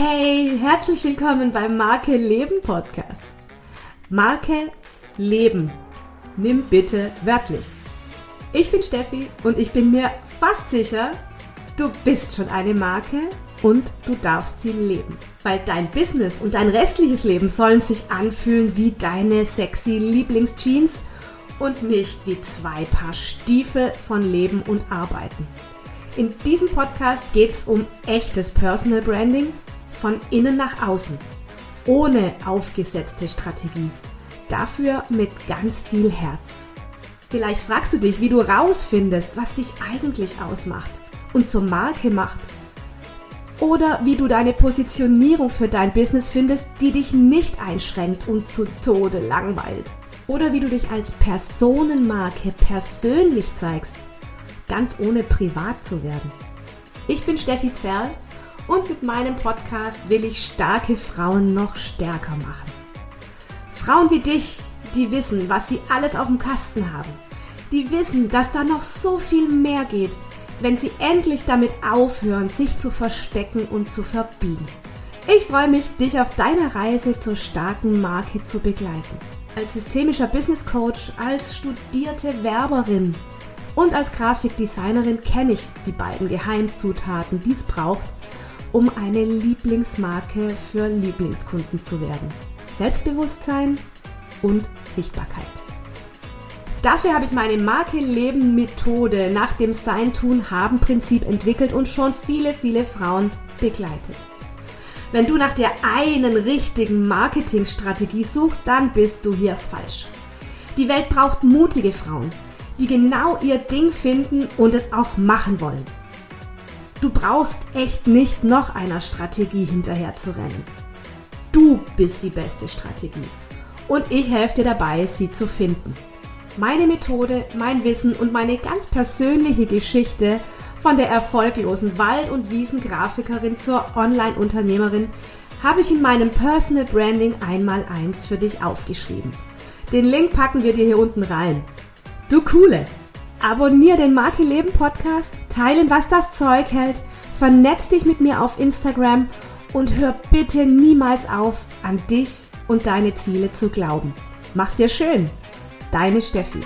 Hey, herzlich willkommen beim Marke Leben Podcast. Marke Leben. Nimm bitte wörtlich. Ich bin Steffi und ich bin mir fast sicher, du bist schon eine Marke und du darfst sie leben. Weil dein Business und dein restliches Leben sollen sich anfühlen wie deine sexy Lieblingsjeans und nicht wie zwei Paar Stiefel von Leben und Arbeiten. In diesem Podcast geht es um echtes Personal Branding von innen nach außen, ohne aufgesetzte Strategie. Dafür mit ganz viel Herz. Vielleicht fragst du dich, wie du rausfindest, was dich eigentlich ausmacht und zur Marke macht. Oder wie du deine Positionierung für dein Business findest, die dich nicht einschränkt und zu Tode langweilt. Oder wie du dich als Personenmarke persönlich zeigst ganz ohne privat zu werden. Ich bin Steffi Zerl und mit meinem Podcast will ich starke Frauen noch stärker machen. Frauen wie dich, die wissen, was sie alles auf dem Kasten haben. Die wissen, dass da noch so viel mehr geht, wenn sie endlich damit aufhören, sich zu verstecken und zu verbiegen. Ich freue mich, dich auf deiner Reise zur starken Marke zu begleiten. Als systemischer Business Coach, als studierte Werberin und als Grafikdesignerin kenne ich die beiden Geheimzutaten, die es braucht, um eine Lieblingsmarke für Lieblingskunden zu werden. Selbstbewusstsein und Sichtbarkeit. Dafür habe ich meine Marke Leben Methode nach dem Sein Tun Haben Prinzip entwickelt und schon viele, viele Frauen begleitet. Wenn du nach der einen richtigen Marketingstrategie suchst, dann bist du hier falsch. Die Welt braucht mutige Frauen, die genau ihr Ding finden und es auch machen wollen. Du brauchst echt nicht noch einer Strategie hinterher zu rennen. Du bist die beste Strategie. Und ich helfe dir dabei, sie zu finden. Meine Methode, mein Wissen und meine ganz persönliche Geschichte von der erfolglosen Wald- und Wiesengrafikerin zur Online-Unternehmerin habe ich in meinem Personal Branding einmal eins für dich aufgeschrieben. Den Link packen wir dir hier unten rein. Du Coole! Abonnier den Marke Leben Podcast, teilen, was das Zeug hält, vernetz dich mit mir auf Instagram und hör bitte niemals auf, an dich und deine Ziele zu glauben. Mach's dir schön. Deine Steffi.